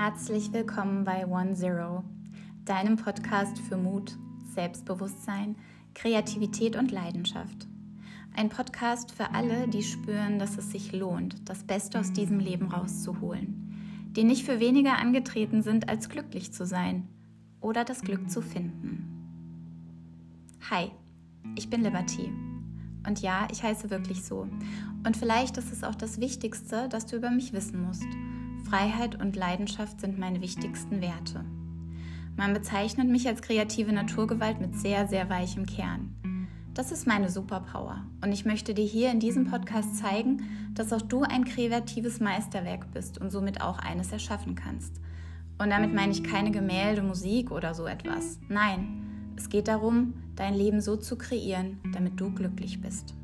Herzlich willkommen bei One Zero, deinem Podcast für Mut, Selbstbewusstsein, Kreativität und Leidenschaft. Ein Podcast für alle, die spüren, dass es sich lohnt, das Beste aus diesem Leben rauszuholen, die nicht für weniger angetreten sind, als glücklich zu sein oder das Glück zu finden. Hi, ich bin Liberty. Und ja, ich heiße wirklich so. Und vielleicht ist es auch das Wichtigste, das du über mich wissen musst. Freiheit und Leidenschaft sind meine wichtigsten Werte. Man bezeichnet mich als kreative Naturgewalt mit sehr, sehr weichem Kern. Das ist meine Superpower und ich möchte dir hier in diesem Podcast zeigen, dass auch du ein kreatives Meisterwerk bist und somit auch eines erschaffen kannst. Und damit meine ich keine Gemälde, Musik oder so etwas. Nein, es geht darum, dein Leben so zu kreieren, damit du glücklich bist.